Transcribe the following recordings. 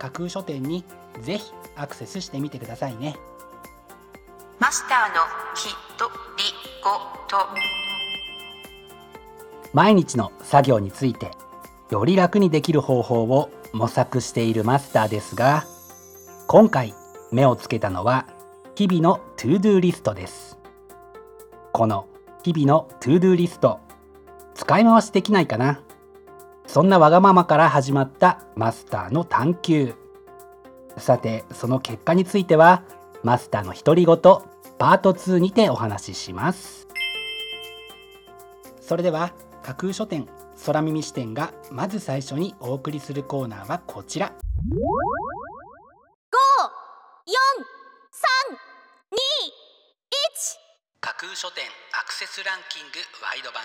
架空書店にぜひアクセスしてみてくださいね。マスターのひとりごと。毎日の作業についてより楽にできる方法を模索しているマスターですが今回目をつけたのは日々の to do リストです。この日々の to do リスト使い回しできないかな？そんなわがままから始まったマスターの探求。さてその結果についてはマスターの独り言パート2にてお話しします。それでは架空書店空耳視点がまず最初にお送りするコーナーはこちら。架空書店アクセスランキングワイド版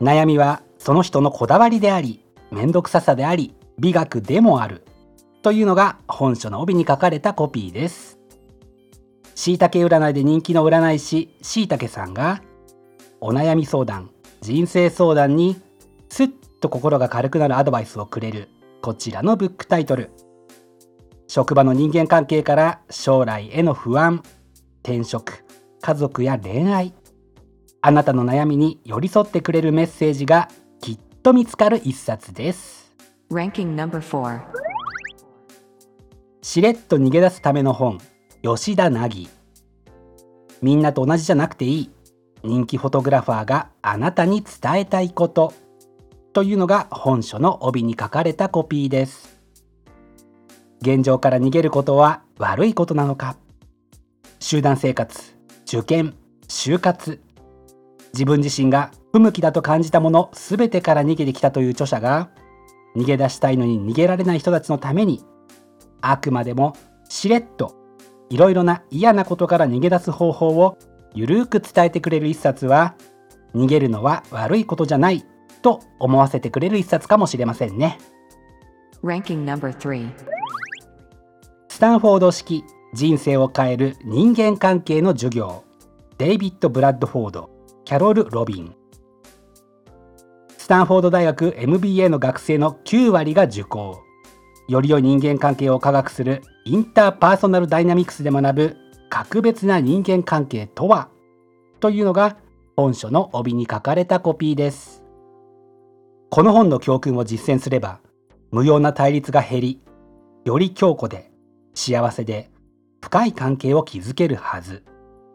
悩みはその人のこだわりであり面倒くささであり美学でもある。というのが本書の帯に書かれたコピーです。しいたけ占いで人気の占い師しいたけさんがお悩み相談人生相談にすっと心が軽くなるアドバイスをくれるこちらのブックタイトル。職場の人間関係から将来への不安転職家族や恋愛あなたの悩みに寄り添ってくれるメッセージがきっと見つかる一冊です。Ranking number 4しれっと逃げ出すための本吉田凪。みんなと同じじゃなくていい。人気フォトグラファーがあなたに伝えたいこと。というのが本書の帯に書かれたコピーです。現状から逃げることは悪いことなのか。集団生活受験就活自分自身が不向きだと感じたもの全てから逃げてきたという著者が逃げ出したいのに逃げられない人たちのためにあくまでもしれっといろいろな嫌なことから逃げ出す方法をゆるーく伝えてくれる一冊は逃げるのは悪いことじゃないと思わせてくれる一冊かもしれませんね。Ranking number 3スタンフォード式人生を変える人間関係の授業。デイビッド・ブラッドフォードキャロル・ロビン。スタンフォード大学 MBA の学生の9割が受講。より良い人間関係を科学するインターパーソナルダイナミクスで学ぶ格別な人間関係とは？というのが本書の帯に書かれたコピーです。この本の教訓を実践すれば無用な対立が減りより強固で幸せで深い関係を築けるはず。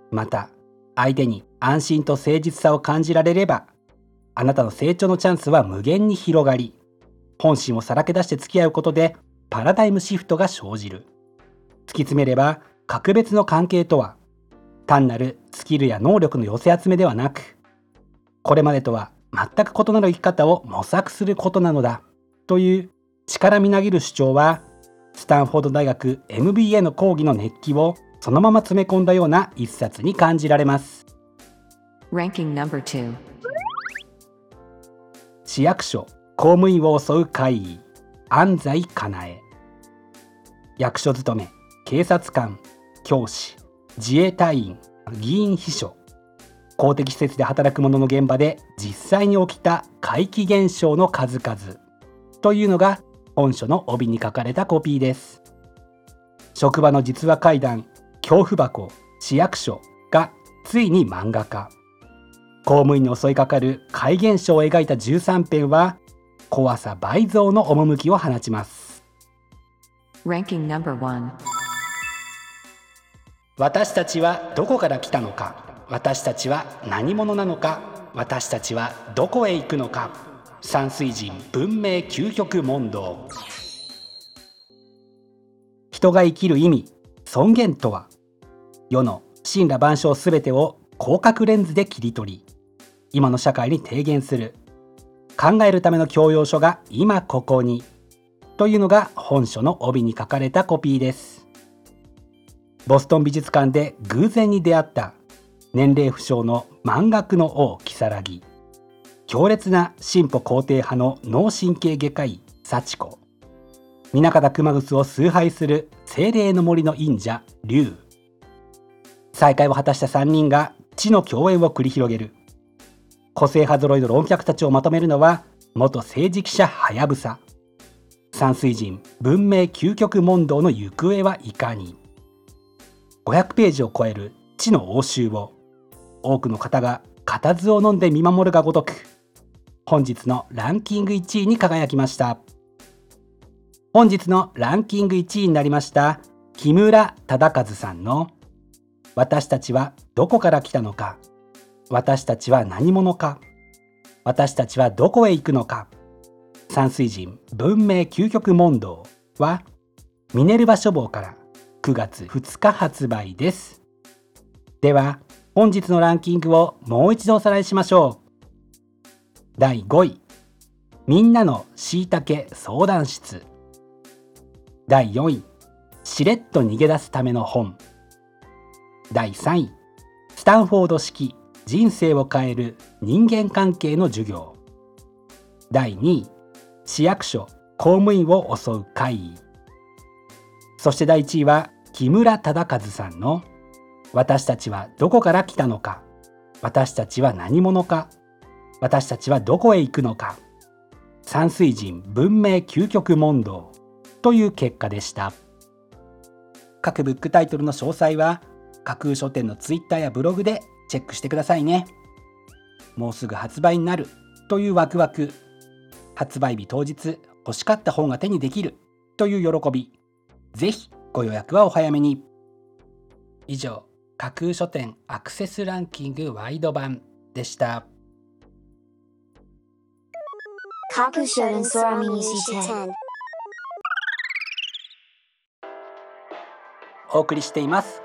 また相手に安心と誠実さを感じられればあなたの成長のチャンスは無限に広がり本心をさらけ出して付き合うことでパラダイムシフトが生じる。突き詰めれば格別の関係とは単なるスキルや能力の寄せ集めではなくこれまでとは全く異なる生き方を模索することなのだという力みなぎる主張はスタンフォード大学 MBA の講義の熱気をそのまま詰め込んだような一冊に感じられます。Ranking number 2市役所公務員を襲う会議安西かなえ。役所勤め警察官教師自衛隊員議員秘書。公的施設で働く者の現場で実際に起きた怪奇現象の数々。というのが本書の帯に書かれたコピーです。職場の実話怪談恐怖箱市役所がついに漫画化。公務員に襲いかかる怪現象を描いた13編は怖さ倍増の趣を放ちます。Ranking number one. 私たちはどこから来たのか私たちは何者なのか私たちはどこへ行くのか。山水人文明究極問答。人が生きる意味尊厳とは？世の神羅万象すべてを広角レンズで切り取り今の社会に提言する。考えるための教養書が今ここにというのが本書の帯に書かれたコピーです。ボストン美術館で偶然に出会った年齢不詳の漫画の王如月強烈な進歩肯定派の脳神経外科医幸子。南方熊楠を崇拝する精霊の森の忍者龍。再会を果たした3人が知の共演を繰り広げる。個性派揃いの論客たちをまとめるのは元政治記者はやぶさ山水人文明究極問答の行方はいかに。500ページを超える知の応酬を多くの方が固唾を飲んで見守るがごとく本日のランキング1位に輝きました。本日のランキング1位になりました木村忠和さんの「私たちはどこから来たのか。私たちは何者か。私たちはどこへ行くのか。山水人文明究極問答はミネルヴァ書房から9月2日発売です。では本日のランキングをもう一度おさらいしましょう。第5位みんなのしいたけ相談室。第4位しれっと逃げ出すための本。第3位。スタンフォード式人生を変える人間関係の授業。第2位。市役所公務員を襲う会議。そして第1位は木村忠和さんの「私たちはどこから来たのか。私たちは何者か。私たちはどこへ行くのか。山水人文明究極問答」という結果でした。各ブックタイトルの詳細は架空書店のツイッターやブログでチェックしてくださいね。もうすぐ発売になるというワクワク。発売日当日欲しかった本が手にできるという喜び。ぜひご予約はお早めに。以上架空書店アクセスランキングワイド版でした。架空書店空耳お送りしています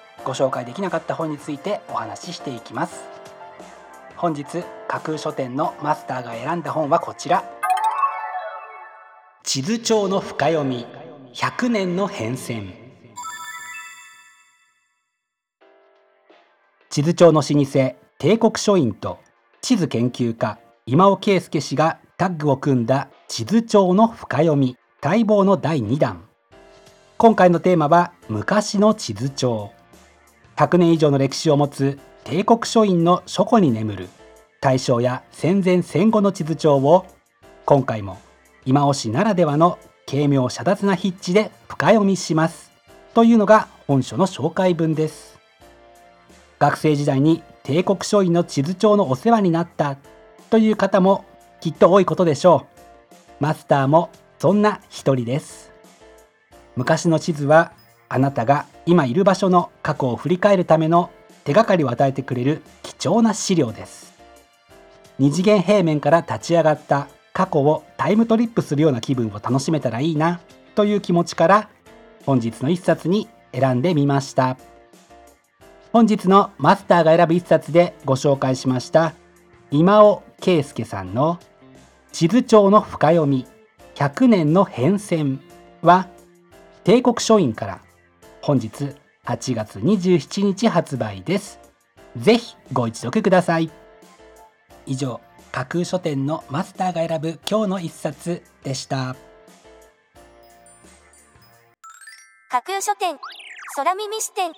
ご紹介できなかった本についてお話ししていきます。本日架空書店のマスターが選んだ本はこちら。地図帳の深読み。100年の変遷。地図帳の老舗帝国書院と地図研究家今尾圭介氏がタッグを組んだ地図帳の深読み。待望の第2弾。今回のテーマは昔の地図帳。100年以上の歴史を持つ帝国書院の書庫に眠る。大正や戦前戦後の地図帳を今回も今尾氏ならではの軽妙遮奪な筆致で深読みしますというのが本書の紹介文です。学生時代に帝国書院の地図帳のお世話になったという方もきっと多いことでしょう。マスターもそんな一人です。昔の地図はあなたが今いる場所の過去を振り返るための手がかりを与えてくれる貴重な資料です。二次元平面から立ち上がった過去をタイムトリップするような気分を楽しめたらいいなという気持ちから本日の一冊に選んでみました。本日のマスターが選ぶ一冊でご紹介しました今尾圭介さんの地図帳の深読み100年の変遷は帝国書院から本日8月27日発売です。ぜひご一読ください。以上架空書店のマスターが選ぶ今日の一冊でした。架空書店空耳視点。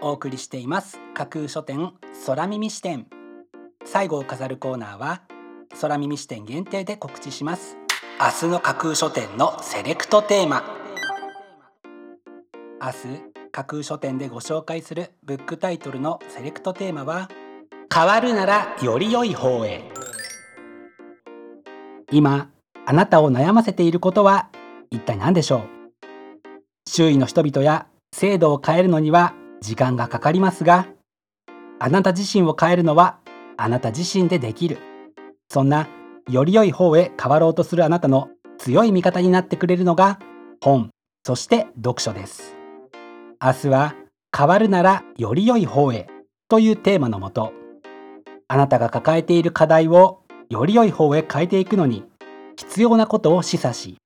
お送りしています。架空書店空耳視点。最後を飾るコーナーは空耳視点限定で告知します。明日の架空書店のセレクトテーマ明日架空書店でご紹介するブックタイトルのセレクトテーマは変わるならより良い方へ。今あなたを悩ませていることは一体何でしょう？周囲の人々や制度を変えるのには時間がかかりますがあなた自身を変えるのはあなた自身でできる。そんなより良い方へ変わろうとするあなたの強い味方になってくれるのが本そして読書です。明日は変わるならより良い方へというテーマのもとあなたが抱えている課題をより良い方へ変えていくのに必要なことを示唆し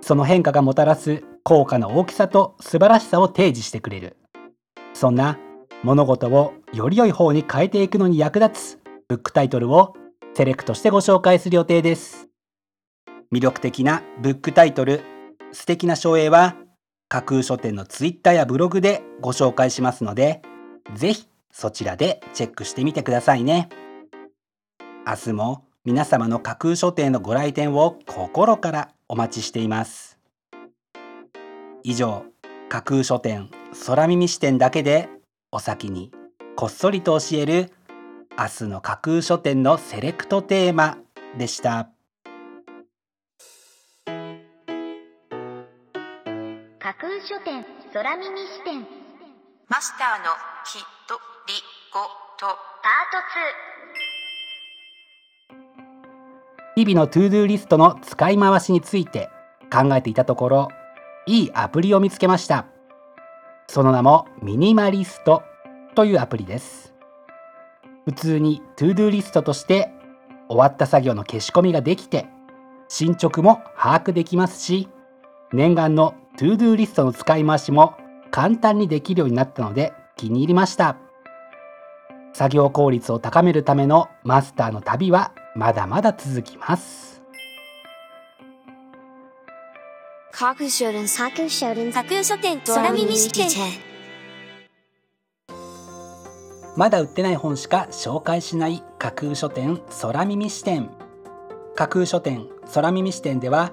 その変化がもたらす効果の大きさと素晴らしさを提示してくれる。そんな物事をより良い方に変えていくのに役立つブックタイトルをセレクトしてご紹介する予定です。魅力的なブックタイトル素敵な書影は架空書店のツイッターやブログでご紹介しますのでぜひそちらでチェックしてみてくださいね。明日も皆様の架空書店のご来店を心からお待ちしています。以上架空書店空耳視点だけでお先にこっそりと教える明日の架空書店のセレクトテーマでした。架空書店空耳視点マスターのひとりごと。パート日々の to do リストの使い回しについて考えていたところいいアプリを見つけました。その名もミニマリストというアプリです。普通に to do リストとして終わった作業の消し込みができて進捗も把握できますし念願の to do リストの使い回しも簡単にできるようになったので気に入りました。作業効率を高めるためのマスターの旅はまだまだ続きます。まだ売ってない本しか紹介しない架空書店空耳視点架空書店空耳視点では